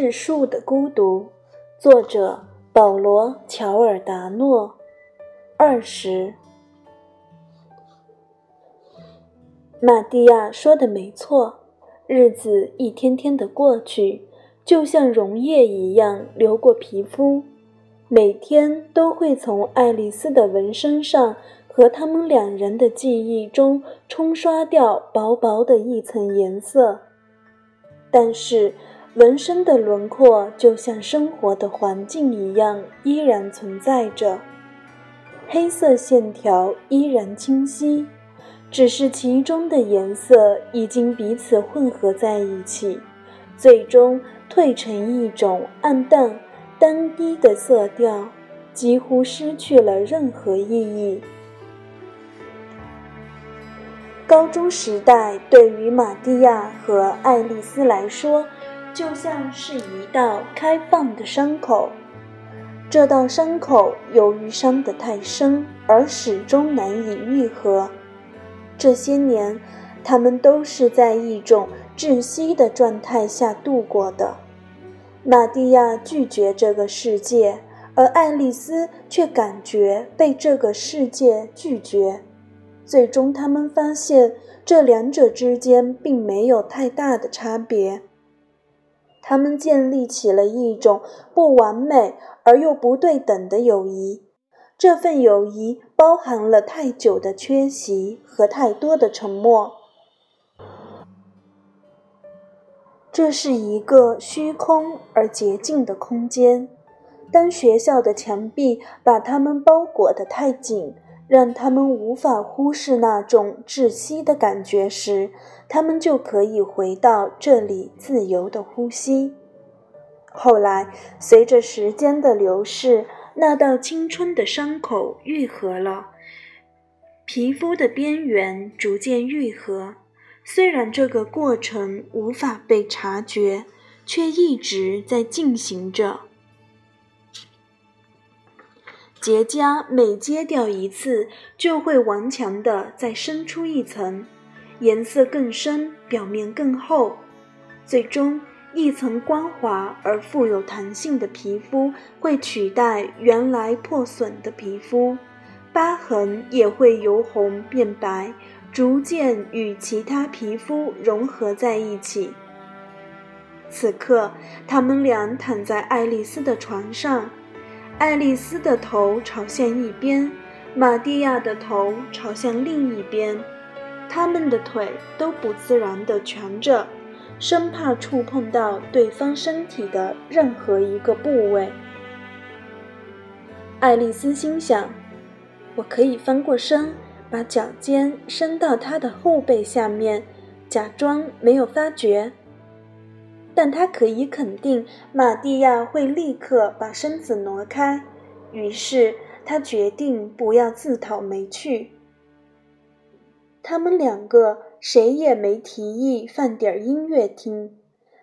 质数的孤独，作者保罗·乔尔达诺。二十，玛蒂亚说的没错，日子一天天的过去，就像溶液一样流过皮肤，每天都会从爱丽丝的纹身上和他们两人的记忆中冲刷掉薄薄的一层颜色。但是，纹身的轮廓就像生活的环境一样，依然存在着。黑色线条依然清晰，只是其中的颜色已经彼此混合在一起，最终褪成一种暗淡、单一的色调，几乎失去了任何意义。高中时代对于玛蒂亚和爱丽丝来说，就像是一道开放的伤口。这道伤口由于伤得太深而始终难以愈合。这些年，他们都是在一种窒息的状态下度过的。玛蒂亚拒绝这个世界，而爱丽丝却感觉被这个世界拒绝。最终，他们发现这两者之间并没有太大的差别。他们建立起了一种不完美而又不对等的友谊。这份友谊包含了太久的缺席和太多的沉默。这是一个虚空而洁净的空间。当学校的墙壁把他们包裹得太紧。让他们无法忽视那种窒息的感觉时，他们就可以回到这里自由的呼吸。后来，随着时间的流逝，那道青春的伤口愈合了，皮肤的边缘逐渐愈合。虽然这个过程无法被察觉，却一直在进行着。结痂每揭掉一次，就会顽强地再生出一层，颜色更深，表面更厚，最终一层光滑而富有弹性的皮肤会取代原来破损的皮肤，疤痕也会由红变白，逐渐与其他皮肤融合在一起。此刻，他们俩躺在爱丽丝的床上。爱丽丝的头朝向一边，玛蒂亚的头朝向另一边，他们的腿都不自然地蜷着，生怕触碰到对方身体的任何一个部位。爱丽丝心想：“我可以翻过身，把脚尖伸到他的后背下面，假装没有发觉。”但他可以肯定，玛蒂亚会立刻把身子挪开。于是他决定不要自讨没趣。他们两个谁也没提议放点音乐听，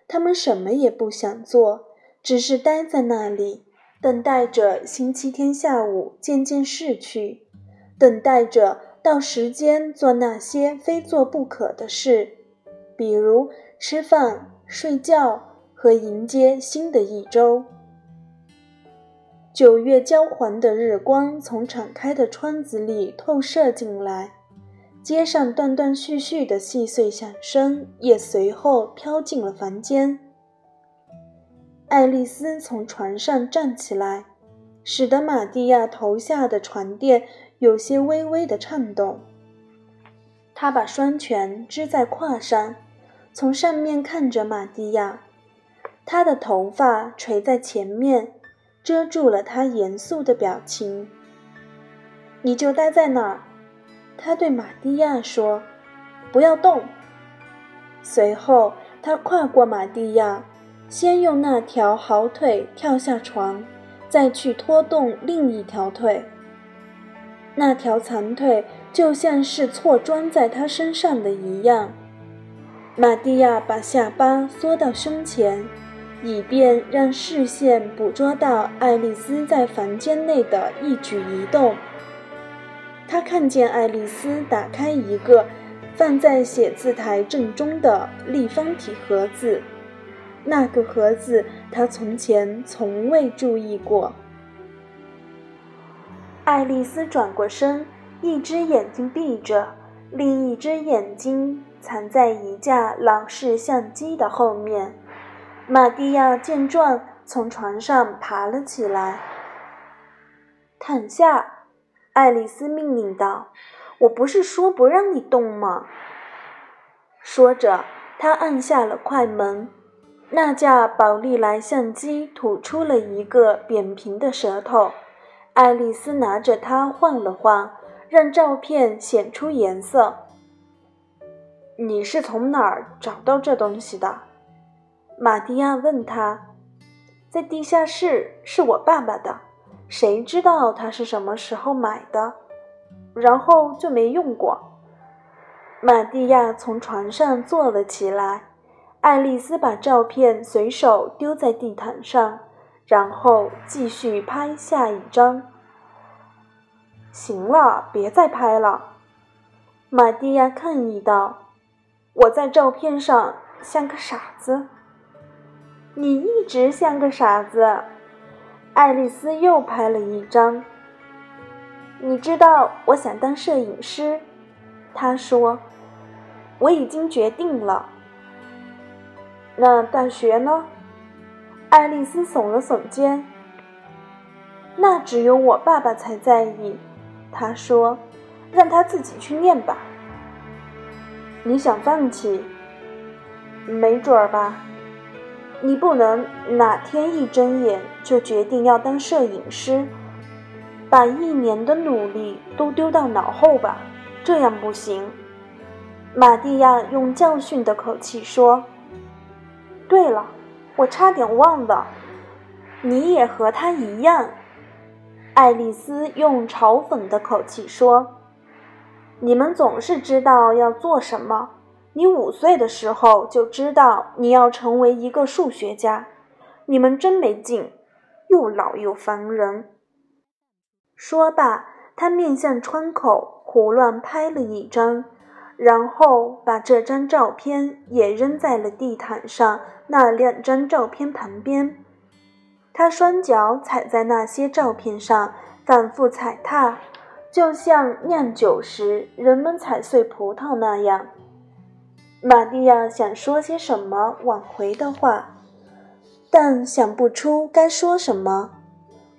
他们什么也不想做，只是待在那里，等待着星期天下午渐渐逝去，等待着到时间做那些非做不可的事，比如吃饭。睡觉和迎接新的一周。九月焦黄的日光从敞开的窗子里透射进来，街上断断续续的细碎响声也随后飘进了房间。爱丽丝从床上站起来，使得玛蒂亚头下的床垫有些微微的颤动。她把双拳支在胯上。从上面看着玛蒂亚，她的头发垂在前面，遮住了她严肃的表情。你就待在那儿，他对马蒂亚说：“不要动。”随后，他跨过马蒂亚，先用那条好腿跳下床，再去拖动另一条腿。那条残腿就像是错装在他身上的一样。玛蒂亚把下巴缩到胸前，以便让视线捕捉到爱丽丝在房间内的一举一动。他看见爱丽丝打开一个放在写字台正中的立方体盒子，那个盒子他从前从未注意过。爱丽丝转过身，一只眼睛闭着，另一只眼睛藏在一架老式相机的后面。玛蒂亚见状，从床上爬了起来。躺下，爱丽丝命令道：“我不是说不让你动吗？”说着，她按下了快门。那架宝丽来相机吐出了一个扁平的舌头。爱丽丝拿着它晃了晃，让照片显出颜色。“你是从哪儿找到这东西的？”玛蒂亚问他。“在地下室，是我爸爸的。”谁知道他是什么时候买的，然后就没用过。玛蒂亚从床上坐了起来，爱丽丝把照片随手丢在地毯上，然后继续拍下一张。行了，别再拍了，玛蒂亚抗议道：“我在照片上像个傻子。”你一直像个傻子。爱丽丝又拍了一张。你知道我想当摄影师，她说：“我已经决定了。”那大学呢？爱丽丝耸了耸肩。那只有我爸爸才在意，他说：“让他自己去念吧。”你想放弃？没准儿吧。你不能哪天一睁眼就决定要当摄影师，把一年的努力都丢到脑后吧？这样不行。玛蒂亚用教训的口气说：“对了，我差点忘了，你也和他一样。”爱丽丝用嘲讽的口气说：“你们总是知道要做什么。”你五岁的时候就知道你要成为一个数学家，你们真没劲，又老又烦人。说罢，他面向窗口胡乱拍了一张，然后把这张照片也扔在了地毯上那两张照片旁边。他双脚踩在那些照片上，反复踩踏，就像酿酒时人们踩碎葡萄那样。玛蒂亚想说些什么挽回的话，但想不出该说什么。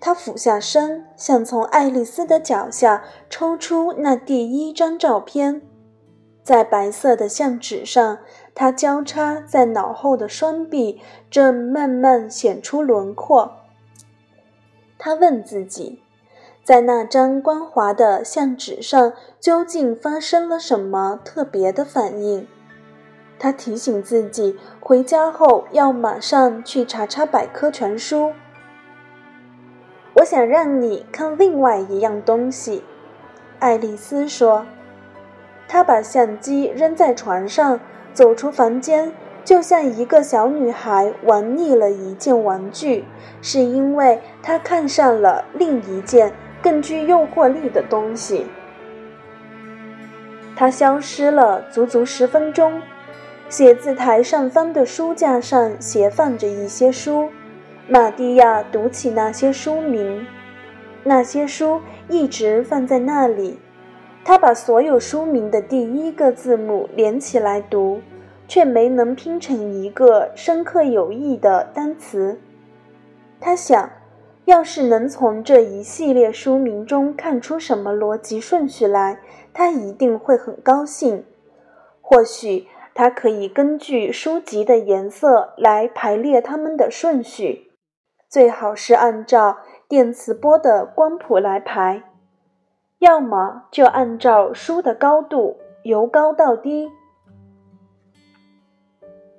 他俯下身，想从爱丽丝的脚下抽出那第一张照片，在白色的相纸上，他交叉在脑后的双臂正慢慢显出轮廓。他问自己，在那张光滑的相纸上究竟发生了什么特别的反应？他提醒自己，回家后要马上去查查百科全书。我想让你看另外一样东西，爱丽丝说。她把相机扔在床上，走出房间，就像一个小女孩玩腻了一件玩具，是因为她看上了另一件更具诱惑力的东西。她消失了足足十分钟。写字台上方的书架上斜放着一些书，玛蒂亚读起那些书名，那些书一直放在那里。他把所有书名的第一个字母连起来读，却没能拼成一个深刻有益的单词。他想，要是能从这一系列书名中看出什么逻辑顺序来，他一定会很高兴。或许。它可以根据书籍的颜色来排列它们的顺序，最好是按照电磁波的光谱来排，要么就按照书的高度由高到低。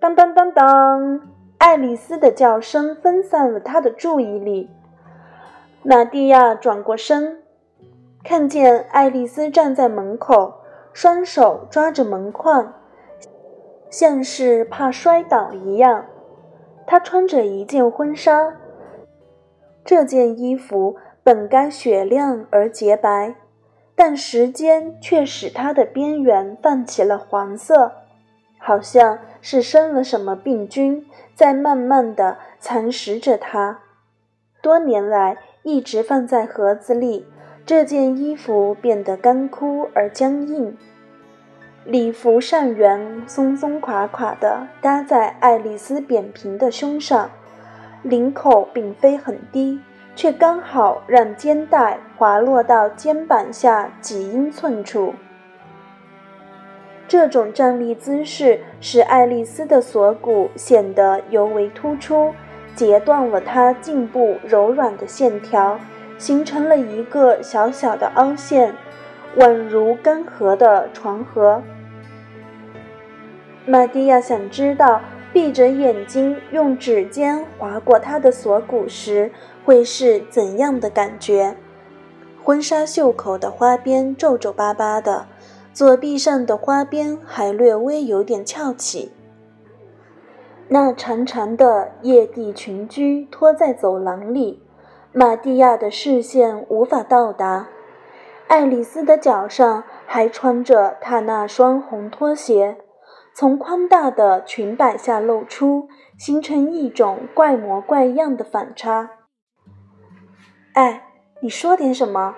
当当当当！爱丽丝的叫声分散了他的注意力。玛蒂亚转过身，看见爱丽丝站在门口，双手抓着门框。像是怕摔倒一样，她穿着一件婚纱。这件衣服本该雪亮而洁白，但时间却使它的边缘泛起了黄色。好像是生了什么病菌，在慢慢的蚕食着它。多年来一直放在盒子里，这件衣服变得干枯而僵硬。礼服上缘松松垮垮地搭在爱丽丝扁平的胸上，领口并非很低。却刚好让肩带滑落到肩膀下几英寸处。这种站立姿势使爱丽丝的锁骨显得尤为突出，截断了她颈部柔软的线条，形成了一个小小的凹陷，宛如干涸的床河。玛蒂亚想知道。闭着眼睛用指尖划过她的锁骨时，会是怎样的感觉？婚纱袖口的花边皱皱巴巴的，左臂上的花边还略微有点翘起。那长长的曳地裙裾拖在走廊里，玛蒂亚的视线无法到达。爱丽丝的脚上还穿着她那双红拖鞋。从宽大的裙摆下露出，形成一种怪模怪样的反差。哎，你说点什么？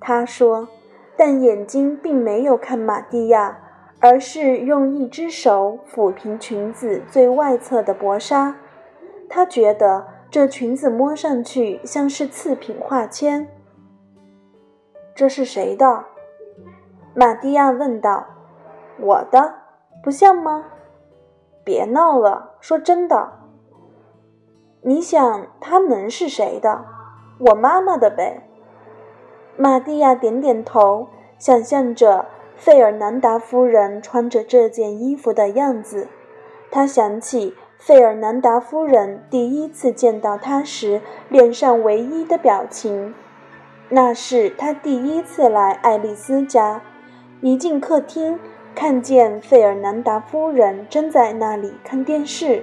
他说，但眼睛并没有看玛蒂亚，而是用一只手抚平裙子最外侧的薄纱。他觉得这裙子摸上去像是次品化纤。这是谁的？玛蒂亚问道。我的。不像吗？别闹了，说真的。你想他能是谁的？我妈妈的呗。玛蒂亚点点头，想象着费尔南达夫人穿着这件衣服的样子。他想起费尔南达夫人第一次见到他时脸上唯一的表情，那是他第一次来爱丽丝家，一进客厅。看见费尔南达夫人正在那里看电视，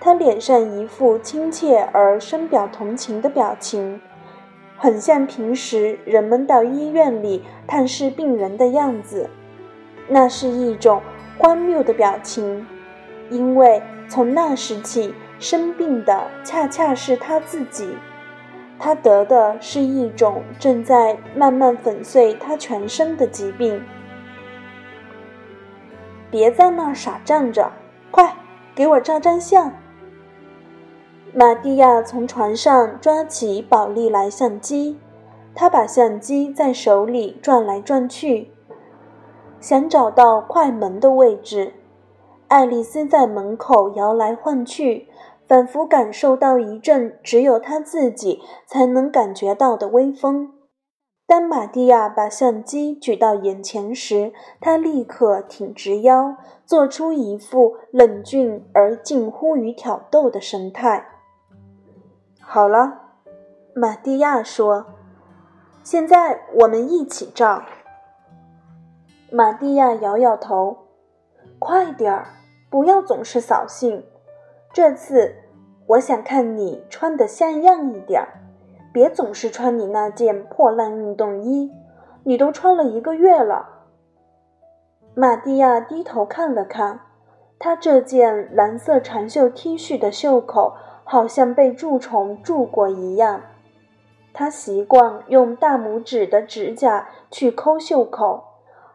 她脸上一副亲切而深表同情的表情，很像平时人们到医院里探视病人的样子。那是一种荒谬的表情，因为从那时起，生病的恰恰是他自己，他得的是一种正在慢慢粉碎他全身的疾病。别在那傻站着，快给我照张相！玛蒂亚从床上抓起宝丽来相机，她把相机在手里转来转去，想找到快门的位置。爱丽丝在门口摇来晃去，仿佛感受到一阵只有他自己才能感觉到的微风。当玛蒂亚把相机举到眼前时，他立刻挺直腰，做出一副冷峻而近乎于挑逗的神态。好了，玛蒂亚说：“现在我们一起照。”玛蒂亚摇摇头：“快点儿，不要总是扫兴。这次，我想看你穿得像样一点儿。”别总是穿你那件破烂运动衣，你都穿了一个月了。玛蒂亚低头看了看，她这件蓝色长袖 T 恤的袖口好像被蛀虫蛀过一样。她习惯用大拇指的指甲去抠袖口，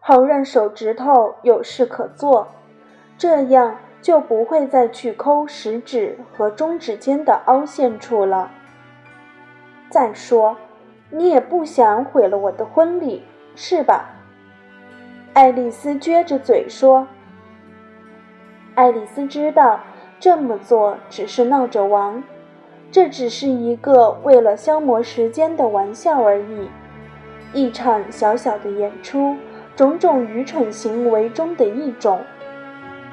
好让手指头有事可做，这样就不会再去抠食指和中指间的凹陷处了。再说，你也不想毁了我的婚礼，是吧？爱丽丝撅着嘴说。爱丽丝知道这么做只是闹着玩，这只是一个为了消磨时间的玩笑而已，一场小小的演出，种种愚蠢行为中的一种。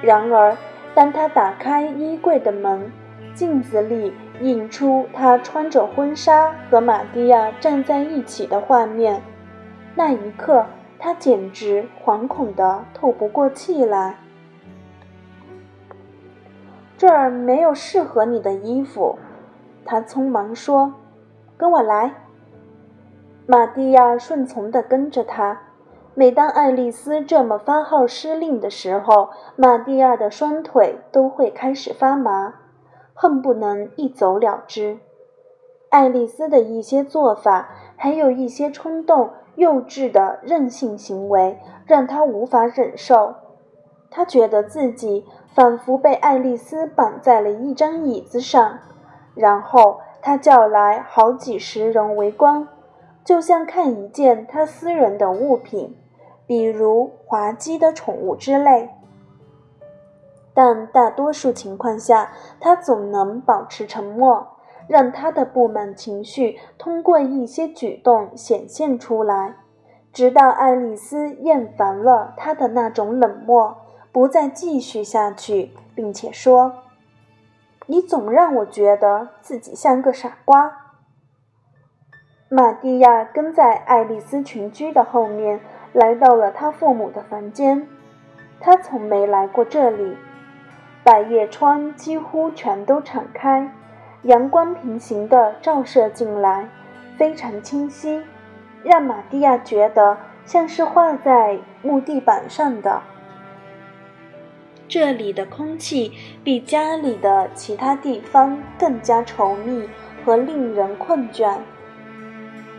然而，当她打开衣柜的门，镜子里。映出她穿着婚纱和玛蒂亚站在一起的画面，那一刻，她简直惶恐的透不过气来。这儿没有适合你的衣服，他匆忙说：“跟我来。”玛蒂亚顺从的跟着他，每当爱丽丝这么发号施令的时候，玛蒂亚的双腿都会开始发麻，恨不能一走了之。爱丽丝的一些做法，还有一些冲动、幼稚的任性行为，让他无法忍受。他觉得自己仿佛被爱丽丝绑在了一张椅子上，然后他叫来好几十人围观，就像看一件他私人的物品。比如滑稽的宠物之类，但大多数情况下，他总能保持沉默，让他的不满情绪通过一些举动显现出来，直到爱丽丝厌烦了他的那种冷漠，不再继续下去，并且说：“你总让我觉得自己像个傻瓜。”玛蒂亚跟在爱丽丝群居的后面。来到了他父母的房间，他从没来过这里。百叶窗几乎全都敞开，阳光平行地照射进来，非常清晰，让玛蒂亚觉得像是画在木地板上的。这里的空气比家里的其他地方更加稠密和令人困倦。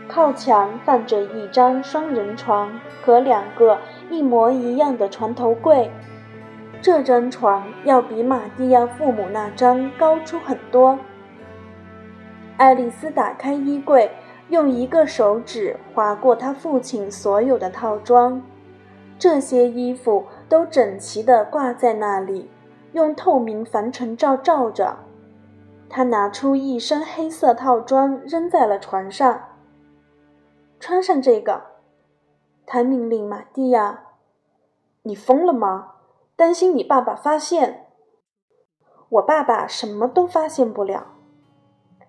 靠墙放着一张双人床和两个一模一样的床头柜，这张床要比玛蒂亚父母那张高出很多。爱丽丝打开衣柜，用一个手指划过她父亲所有的套装，这些衣服都整齐地挂在那里，用透明防尘罩罩着。她拿出一身黑色套装，扔在了床上。穿上这个，他命令玛蒂亚：“你疯了吗？担心你爸爸发现？我爸爸什么都发现不了。”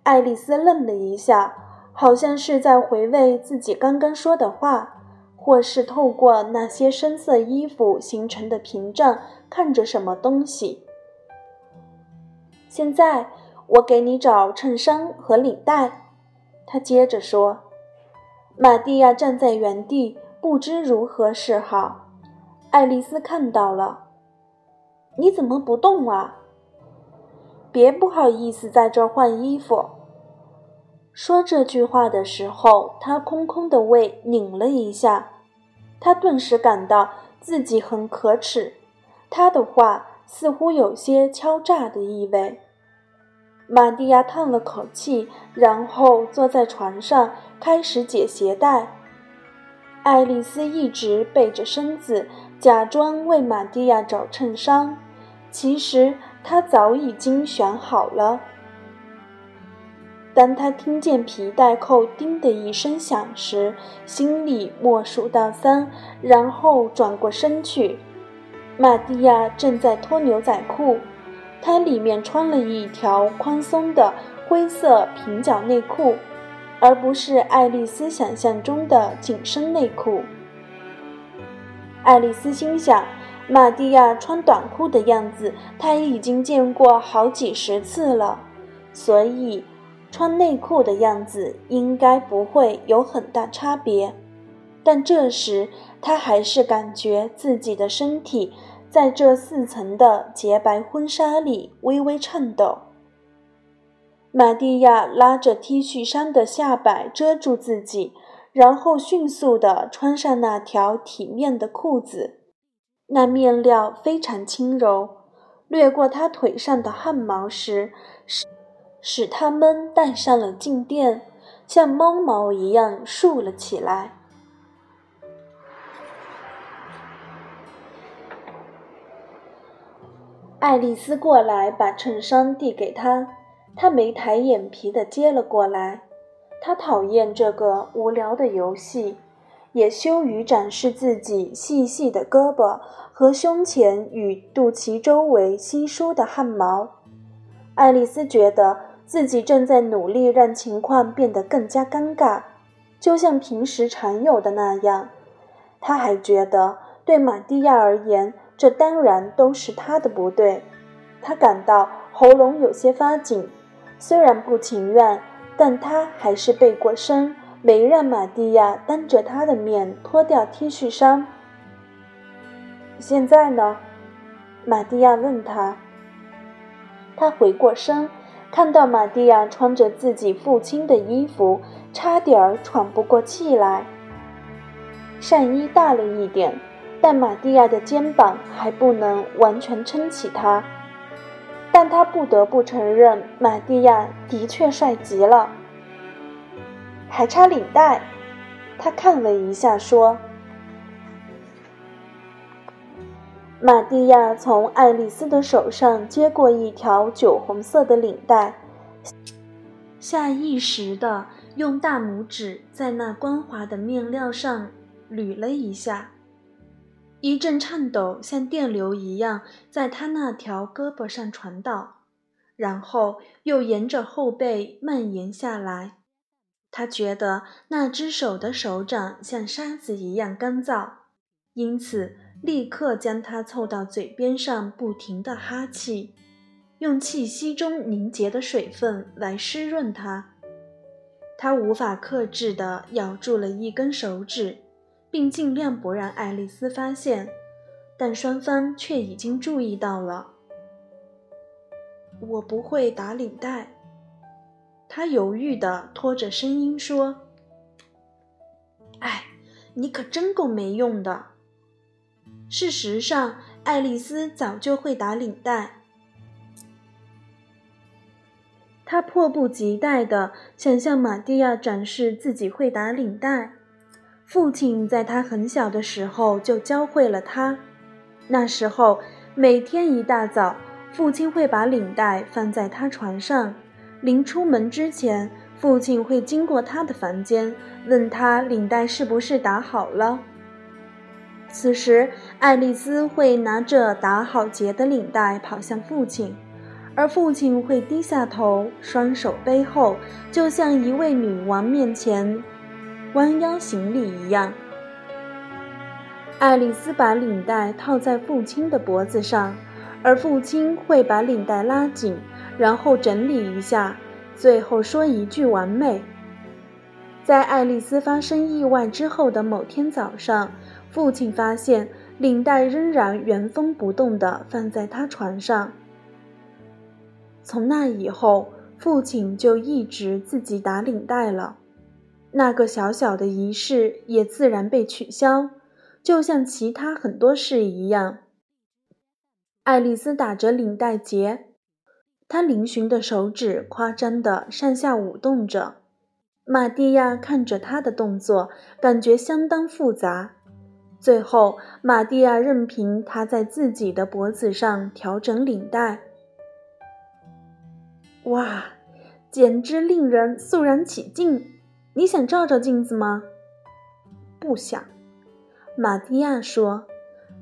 爱丽丝愣了一下，好像是在回味自己刚刚说的话，或是透过那些深色衣服形成的屏障看着什么东西。现在我给你找衬衫和领带，他接着说。玛蒂亚站在原地，不知如何是好。爱丽丝看到了，你怎么不动啊？别不好意思在这儿换衣服。说这句话的时候，他空空的胃拧了一下，他顿时感到自己很可耻。他的话似乎有些敲诈的意味。玛蒂亚叹了口气，然后坐在床上开始解鞋带。爱丽丝一直背着身子，假装为玛蒂亚找衬衫，其实她早已经选好了。当她听见皮带扣“叮”的一声响时，心里默数到三，然后转过身去。玛蒂亚正在脱牛仔裤。它里面穿了一条宽松的灰色平角内裤，而不是爱丽丝想象中的紧身内裤。爱丽丝心想，玛蒂亚穿短裤的样子，她已经见过好几十次了，所以穿内裤的样子应该不会有很大差别。但这时，她还是感觉自己的身体。在这四层的洁白婚纱里微微颤抖。玛蒂亚拉着 T 恤衫的下摆遮住自己，然后迅速地穿上那条体面的裤子。那面料非常轻柔，掠过她腿上的汗毛时，使使它们带上了静电，像猫毛一样竖了起来。爱丽丝过来，把衬衫递给他，他没抬眼皮的接了过来。他讨厌这个无聊的游戏，也羞于展示自己细细的胳膊和胸前与肚脐周围稀疏的汗毛。爱丽丝觉得自己正在努力让情况变得更加尴尬，就像平时常有的那样。她还觉得，对玛蒂亚而言，这当然都是他的不对，他感到喉咙有些发紧，虽然不情愿，但他还是背过身，没让玛蒂亚当着他的面脱掉 T 恤衫。现在呢？玛蒂亚问他。他回过身，看到玛蒂亚穿着自己父亲的衣服，差点儿喘不过气来。上衣大了一点，但玛蒂亚的肩膀还不能完全撑起他。但他不得不承认，玛蒂亚的确帅极了。还差领带，他看了一下，说。玛蒂亚从爱丽丝的手上接过一条酒红色的领带，下意识地用大拇指在那光滑的面料上捋了一下，一阵颤抖像电流一样在他那条胳膊上传导，然后又沿着后背蔓延下来。他觉得那只手的手掌像沙子一样干燥，因此。立刻将它凑到嘴边上，不停地哈气，用气息中凝结的水分来湿润它。他无法克制地咬住了一根手指，并尽量不让爱丽丝发现，但双方却已经注意到了。我不会打领带，他犹豫地拖着声音说：“哎，你可真够没用的。”事实上，爱丽丝早就会打领带。她迫不及待地想向玛蒂亚展示自己会打领带。父亲在他很小的时候就教会了他。那时候，每天一大早，父亲会把领带放在他床上。临出门之前，父亲会经过他的房间，问他领带是不是打好了。此时，爱丽丝会拿着打好结的领带跑向父亲，而父亲会低下头，双手背后，就像一位女王面前弯腰行礼一样。爱丽丝把领带套在父亲的脖子上，而父亲会把领带拉紧，然后整理一下，最后说一句“完美”。在爱丽丝发生意外之后的某天早上。父亲发现领带仍然原封不动地放在他床上。从那以后，父亲就一直自己打领带了。那个小小的仪式也自然被取消，就像其他很多事一样。爱丽丝打着领带结，她嶙峋的手指夸张的上下舞动着。玛蒂亚看着她的动作，感觉相当复杂。最后，玛蒂亚任凭她在自己的脖子上调整领带。哇，简直令人肃然起敬！你想照照镜子吗？不想，玛蒂亚说。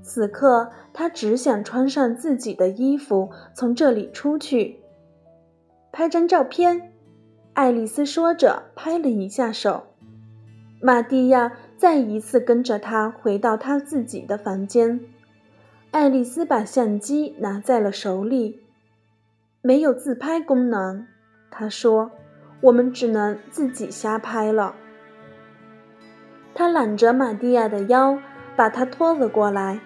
此刻，他只想穿上自己的衣服，从这里出去。拍张照片，爱丽丝说着，拍了一下手。玛蒂亚。再一次跟着他回到他自己的房间，爱丽丝把相机拿在了手里。没有自拍功能，她说：“我们只能自己瞎拍了。”他揽着玛蒂亚的腰，把她拖了过来。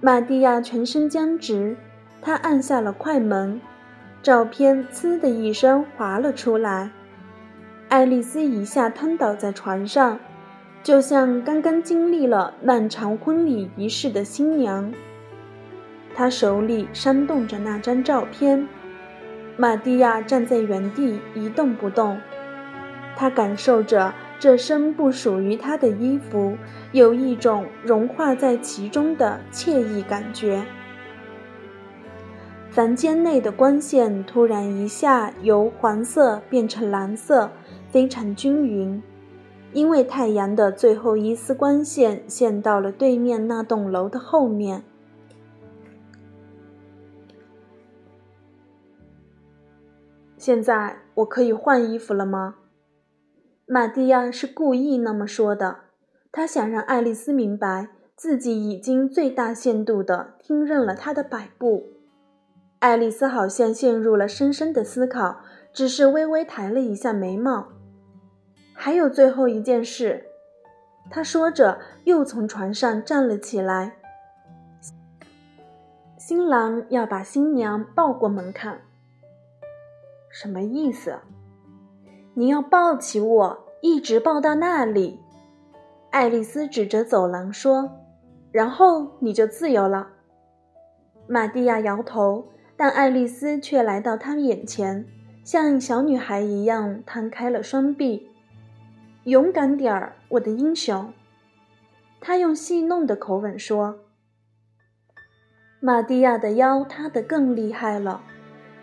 玛蒂亚全身僵直，她按下了快门，照片“呲”的一声滑了出来。爱丽丝一下瘫倒在床上。就像刚刚经历了漫长婚礼仪式的新娘，她手里扇动着那张照片。玛蒂亚站在原地一动不动，她感受着这身不属于她的衣服，有一种融化在其中的惬意感觉。房间内的光线突然一下由黄色变成蓝色，非常均匀。因为太阳的最后一丝光线线到了对面那栋楼的后面。现在我可以换衣服了吗？玛蒂亚是故意那么说的，他想让爱丽丝明白自己已经最大限度地听任了他的摆布。爱丽丝好像陷入了深深的思考，只是微微抬了一下眉毛。还有最后一件事。”他说着，又从床上站了起来。新郎要把新娘抱过门槛，什么意思？你要抱起我，一直抱到那里。爱丽丝指着走廊说：“然后你就自由了。”玛蒂亚摇头，但爱丽丝却来到他眼前，像小女孩一样摊开了双臂。“勇敢点儿，我的英雄。”她用戏弄的口吻说。玛蒂亚的腰塌得更厉害了，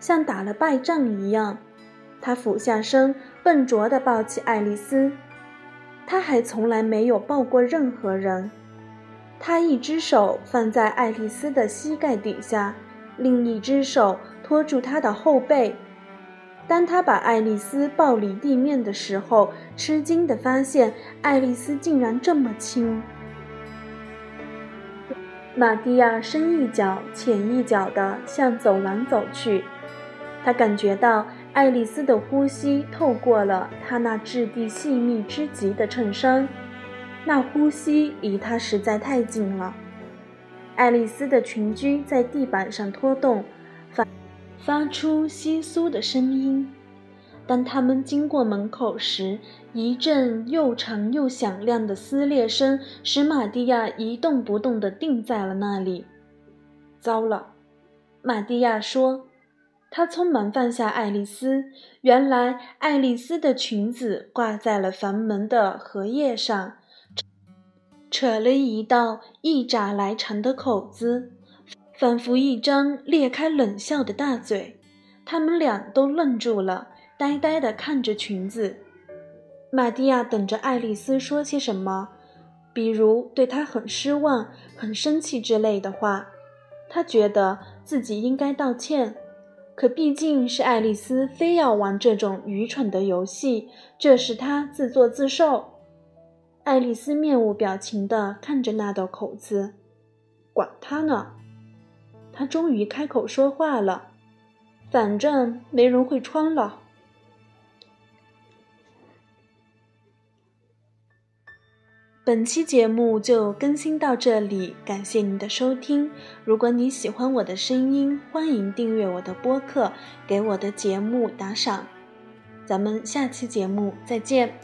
像打了败仗一样。他俯下身，笨拙地抱起爱丽丝。他还从来没有抱过任何人。他一只手放在爱丽丝的膝盖底下，另一只手托住她的后背。当他把爱丽丝抱离地面的时候，吃惊地发现爱丽丝竟然这么轻。玛蒂亚深一脚浅一脚地向走廊走去，他感觉到爱丽丝的呼吸透过了她那质地细密之极的衬衫，那呼吸离他实在太近了。爱丽丝的裙裾在地板上拖动，发发出窸窣的声音。当他们经过门口时，一阵又长又响亮的撕裂声使玛蒂亚一动不动地定在了那里。糟了，玛蒂亚说。他匆忙放下爱丽丝。原来，爱丽丝的裙子挂在了房门的荷叶上，扯了一道一拃来长的口子，仿佛一张裂开冷笑的大嘴。他们俩都愣住了。呆呆地看着裙子，玛蒂亚等着爱丽丝说些什么，比如对她很失望、很生气之类的话。她觉得自己应该道歉，可毕竟是爱丽丝非要玩这种愚蠢的游戏，这是她自作自受。爱丽丝面无表情地看着那道口子，管他呢。她终于开口说话了：“反正没人会穿了。”本期节目就更新到这里，感谢您的收听。如果你喜欢我的声音，欢迎订阅我的播客，给我的节目打赏。咱们下期节目再见。